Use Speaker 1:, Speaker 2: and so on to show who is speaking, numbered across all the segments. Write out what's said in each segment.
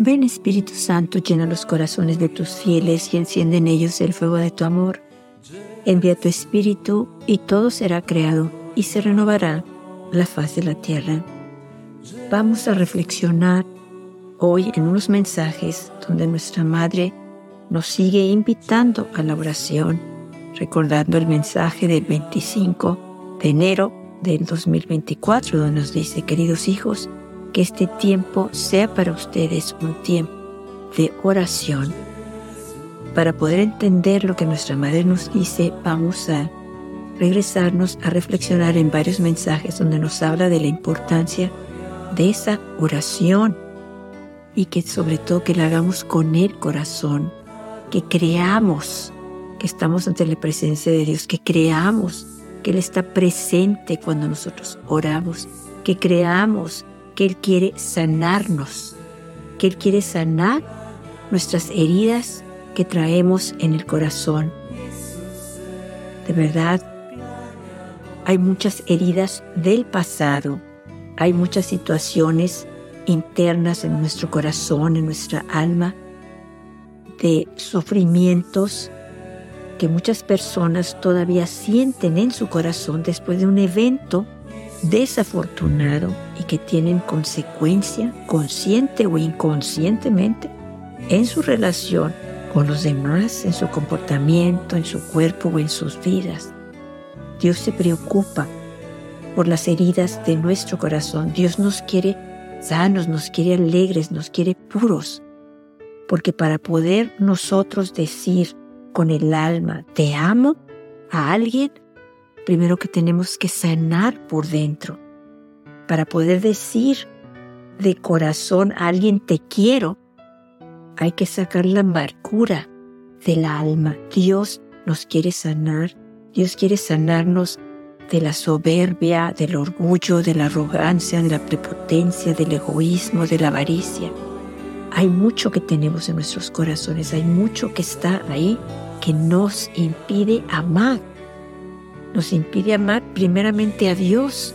Speaker 1: Ven Espíritu Santo, llena los corazones de tus fieles y enciende en ellos el fuego de tu amor. Envía tu Espíritu y todo será creado y se renovará la faz de la tierra. Vamos a reflexionar hoy en unos mensajes donde nuestra Madre nos sigue invitando a la oración, recordando el mensaje del 25 de enero del 2024, donde nos dice, queridos hijos, que este tiempo sea para ustedes un tiempo de oración. Para poder entender lo que nuestra Madre nos dice, vamos a regresarnos a reflexionar en varios mensajes donde nos habla de la importancia de esa oración y que sobre todo que la hagamos con el corazón, que creamos que estamos ante la presencia de Dios, que creamos que Él está presente cuando nosotros oramos, que creamos que Él quiere sanarnos, que Él quiere sanar nuestras heridas que traemos en el corazón. De verdad, hay muchas heridas del pasado, hay muchas situaciones internas en nuestro corazón, en nuestra alma, de sufrimientos que muchas personas todavía sienten en su corazón después de un evento desafortunado y que tienen consecuencia consciente o inconscientemente en su relación con los demás, en su comportamiento, en su cuerpo o en sus vidas. Dios se preocupa por las heridas de nuestro corazón. Dios nos quiere sanos, nos quiere alegres, nos quiere puros. Porque para poder nosotros decir con el alma, te amo a alguien, primero que tenemos que sanar por dentro. Para poder decir de corazón a alguien te quiero, hay que sacar la amargura del alma. Dios nos quiere sanar. Dios quiere sanarnos de la soberbia, del orgullo, de la arrogancia, de la prepotencia, del egoísmo, de la avaricia. Hay mucho que tenemos en nuestros corazones, hay mucho que está ahí que nos impide amar nos impide amar primeramente a Dios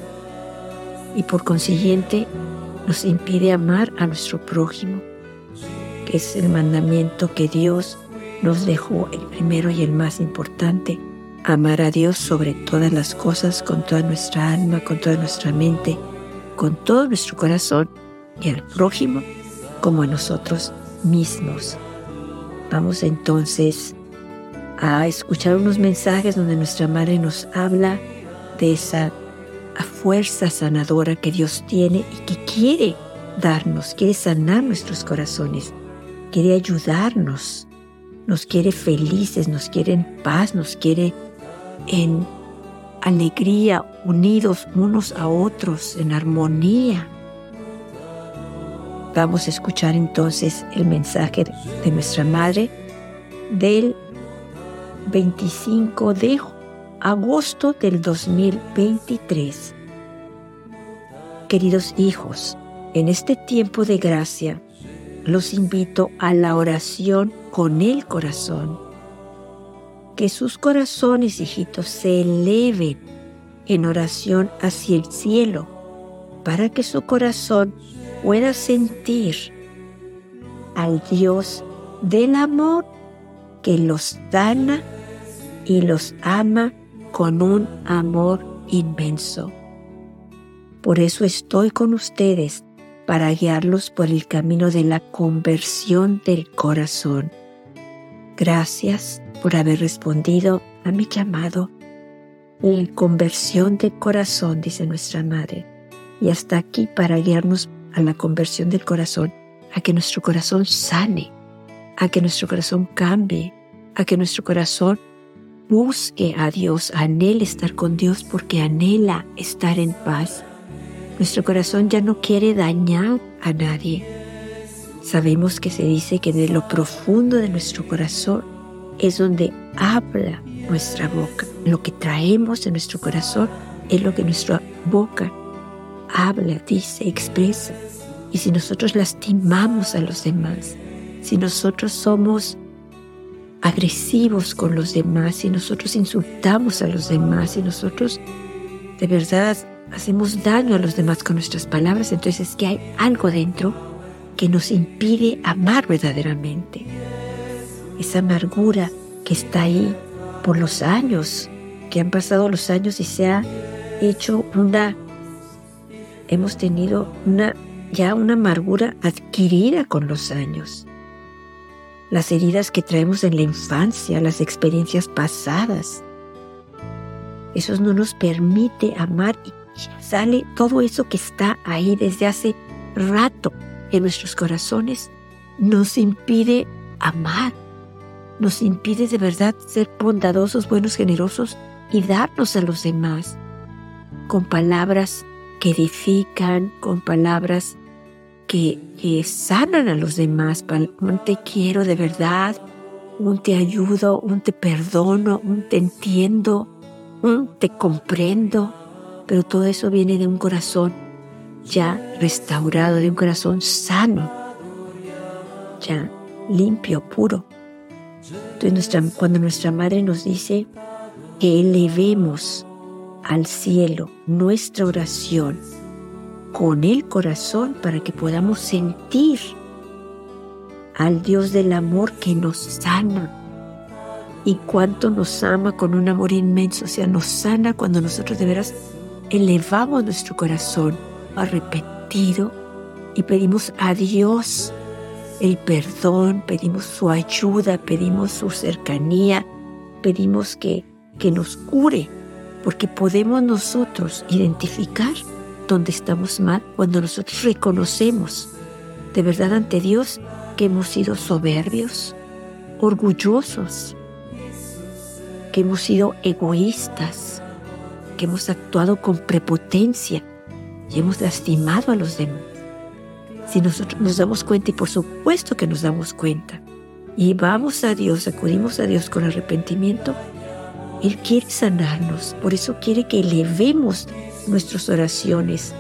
Speaker 1: y por consiguiente nos impide amar a nuestro prójimo, que es el mandamiento que Dios nos dejó el primero y el más importante, amar a Dios sobre todas las cosas, con toda nuestra alma, con toda nuestra mente, con todo nuestro corazón y al prójimo como a nosotros mismos. Vamos entonces a escuchar unos mensajes donde nuestra madre nos habla de esa fuerza sanadora que Dios tiene y que quiere darnos, quiere sanar nuestros corazones, quiere ayudarnos, nos quiere felices, nos quiere en paz, nos quiere en alegría, unidos unos a otros, en armonía. Vamos a escuchar entonces el mensaje de nuestra madre del 25 de agosto del 2023. Queridos hijos, en este tiempo de gracia, los invito a la oración con el corazón. Que sus corazones, hijitos, se eleven en oración hacia el cielo, para que su corazón pueda sentir al Dios del amor que los sana y los ama con un amor inmenso. Por eso estoy con ustedes para guiarlos por el camino de la conversión del corazón. Gracias por haber respondido a mi llamado. La conversión del corazón, dice nuestra Madre. Y hasta aquí para guiarnos a la conversión del corazón, a que nuestro corazón sane, a que nuestro corazón cambie, a que nuestro corazón busque a Dios, anhele estar con Dios porque anhela estar en paz. Nuestro corazón ya no quiere dañar a nadie. Sabemos que se dice que de lo profundo de nuestro corazón es donde habla nuestra boca. Lo que traemos en nuestro corazón es lo que nuestra boca habla, dice, expresa. Y si nosotros lastimamos a los demás, si nosotros somos agresivos con los demás, y nosotros insultamos a los demás, y nosotros de verdad hacemos daño a los demás con nuestras palabras, entonces es que hay algo dentro que nos impide amar verdaderamente. Esa amargura que está ahí por los años, que han pasado los años y se ha hecho una, hemos tenido una, ya una amargura adquirida con los años. Las heridas que traemos en la infancia, las experiencias pasadas. Eso no nos permite amar y sale todo eso que está ahí desde hace rato en nuestros corazones, nos impide amar, nos impide de verdad ser bondadosos, buenos, generosos y darnos a los demás con palabras que edifican, con palabras que, sanan a los demás, un te quiero de verdad, un te ayudo, un te perdono, un te entiendo, un te comprendo, pero todo eso viene de un corazón ya restaurado, de un corazón sano, ya limpio, puro. Entonces cuando nuestra madre nos dice que elevemos al cielo nuestra oración con el corazón para que podamos sentir al Dios del amor que nos sana. Y cuánto nos ama con un amor inmenso, o sea, nos sana cuando nosotros de veras elevamos nuestro corazón arrepentido y pedimos a Dios el perdón, pedimos su ayuda, pedimos su cercanía, pedimos que, que nos cure, porque podemos nosotros identificar dónde estamos mal cuando nosotros reconocemos de verdad ante Dios que hemos sido soberbios, orgullosos, que hemos sido egoístas, que hemos actuado con prepotencia y hemos lastimado a los demás. Si nosotros nos damos cuenta, y por supuesto que nos damos cuenta, y vamos a Dios, acudimos a Dios con arrepentimiento, Él quiere sanarnos, por eso quiere que elevemos nuestras oraciones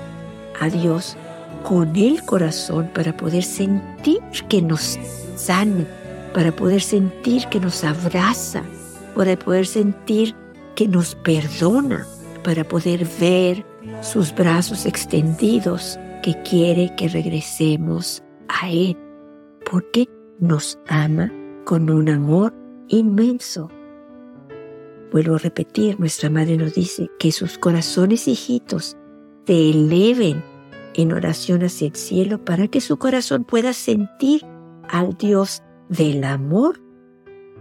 Speaker 1: a Dios con el corazón para poder sentir que nos sana, para poder sentir que nos abraza, para poder sentir que nos perdona, para poder ver sus brazos extendidos que quiere que regresemos a Él, porque nos ama con un amor inmenso. Vuelvo a repetir, nuestra madre nos dice que sus corazones hijitos te eleven en oración hacia el cielo para que su corazón pueda sentir al Dios del amor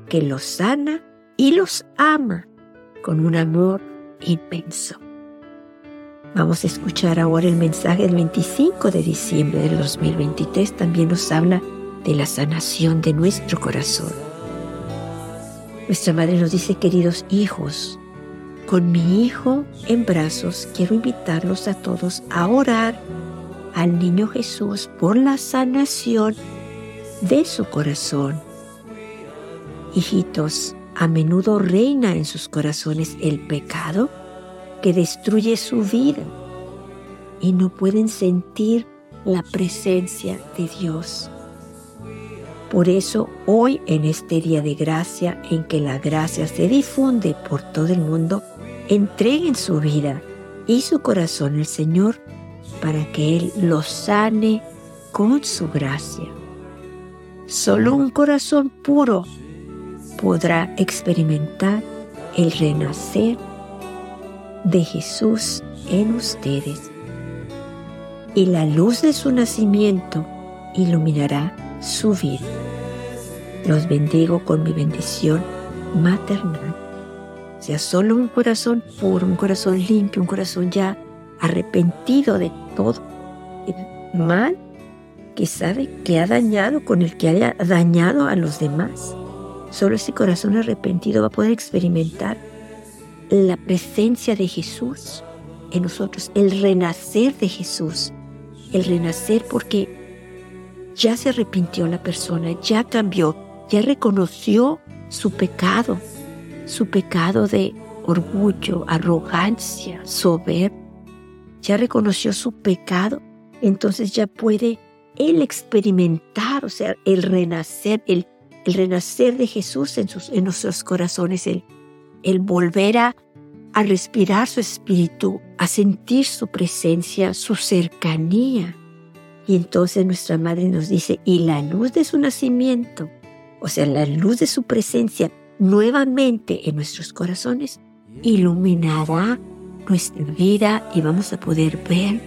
Speaker 1: que los sana y los ama con un amor inmenso. Vamos a escuchar ahora el mensaje del 25 de diciembre del 2023. También nos habla de la sanación de nuestro corazón. Nuestra madre nos dice, queridos hijos, con mi hijo en brazos quiero invitarlos a todos a orar al niño Jesús por la sanación de su corazón. Hijitos, a menudo reina en sus corazones el pecado que destruye su vida y no pueden sentir la presencia de Dios. Por eso hoy en este día de gracia en que la gracia se difunde por todo el mundo, entreguen su vida y su corazón al Señor para que Él los sane con su gracia. Solo un corazón puro podrá experimentar el renacer de Jesús en ustedes. Y la luz de su nacimiento iluminará su vida. Los bendigo con mi bendición maternal. Sea solo un corazón puro, un corazón limpio, un corazón ya arrepentido de todo el mal que sabe que ha dañado, con el que haya dañado a los demás. Solo ese corazón arrepentido va a poder experimentar la presencia de Jesús en nosotros, el renacer de Jesús, el renacer porque ya se arrepintió la persona, ya cambió, ya reconoció su pecado, su pecado de orgullo, arrogancia, soberbia, ya reconoció su pecado, entonces ya puede él experimentar, o sea, el renacer, el, renacer de Jesús en, sus, en nuestros corazones, el, volver a respirar su espíritu, a sentir su presencia, su cercanía, Y entonces nuestra madre nos dice, y la luz de su nacimiento, o sea, la luz de su presencia nuevamente en nuestros corazones, iluminará nuestra vida y vamos a poder ver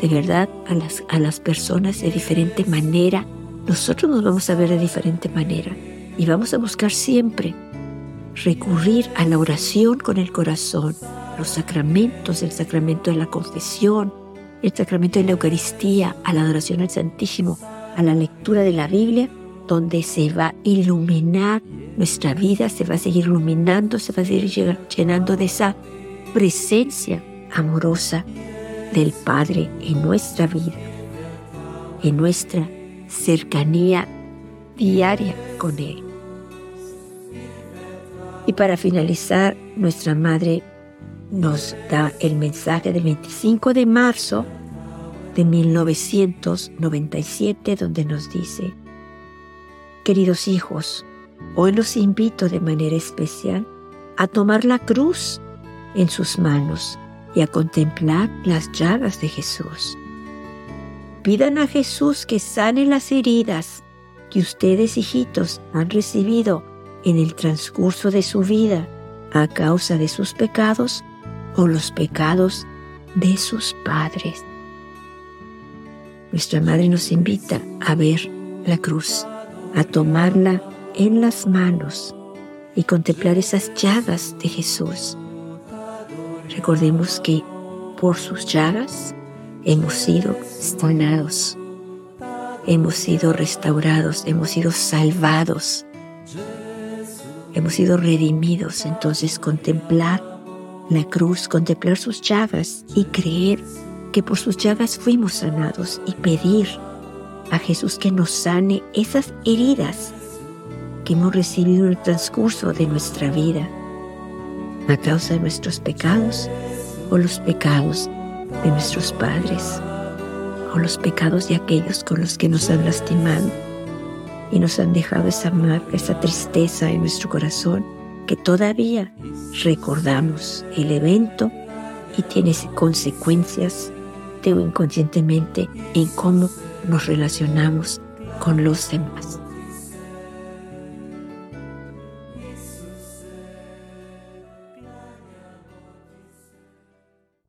Speaker 1: de verdad a las, a las personas de diferente manera. Nosotros nos vamos a ver de diferente manera y vamos a buscar siempre recurrir a la oración con el corazón, los sacramentos, el sacramento de la confesión, el sacramento de la Eucaristía, a la adoración al Santísimo, a la lectura de la Biblia, donde se va a iluminar nuestra vida, se va a seguir iluminando, se va a seguir llenando de esa presencia amorosa del Padre en nuestra vida, en nuestra cercanía diaria con Él. Y para finalizar, nuestra Madre nos da el mensaje del 25 de marzo de 1997 donde nos dice, Queridos hijos, hoy los invito de manera especial a tomar la cruz en sus manos y a contemplar las llagas de Jesús. Pidan a Jesús que sane las heridas que ustedes, hijitos, han recibido en el transcurso de su vida a causa de sus pecados o los pecados de sus padres. Nuestra Madre nos invita a ver la cruz, a tomarla en las manos y contemplar esas llagas de Jesús. Recordemos que por sus llagas hemos sido sanados, hemos sido restaurados, hemos sido salvados, hemos sido redimidos. Entonces contemplar la cruz, contemplar sus llagas y creer que por sus llagas fuimos sanados y pedir a Jesús que nos sane esas heridas que hemos recibido en el transcurso de nuestra vida a causa de nuestros pecados o los pecados de nuestros padres o los pecados de aquellos con los que nos han lastimado y nos han dejado esa marca, esa tristeza en nuestro corazón que todavía recordamos el evento y tiene consecuencias de inconscientemente en cómo nos relacionamos con los demás.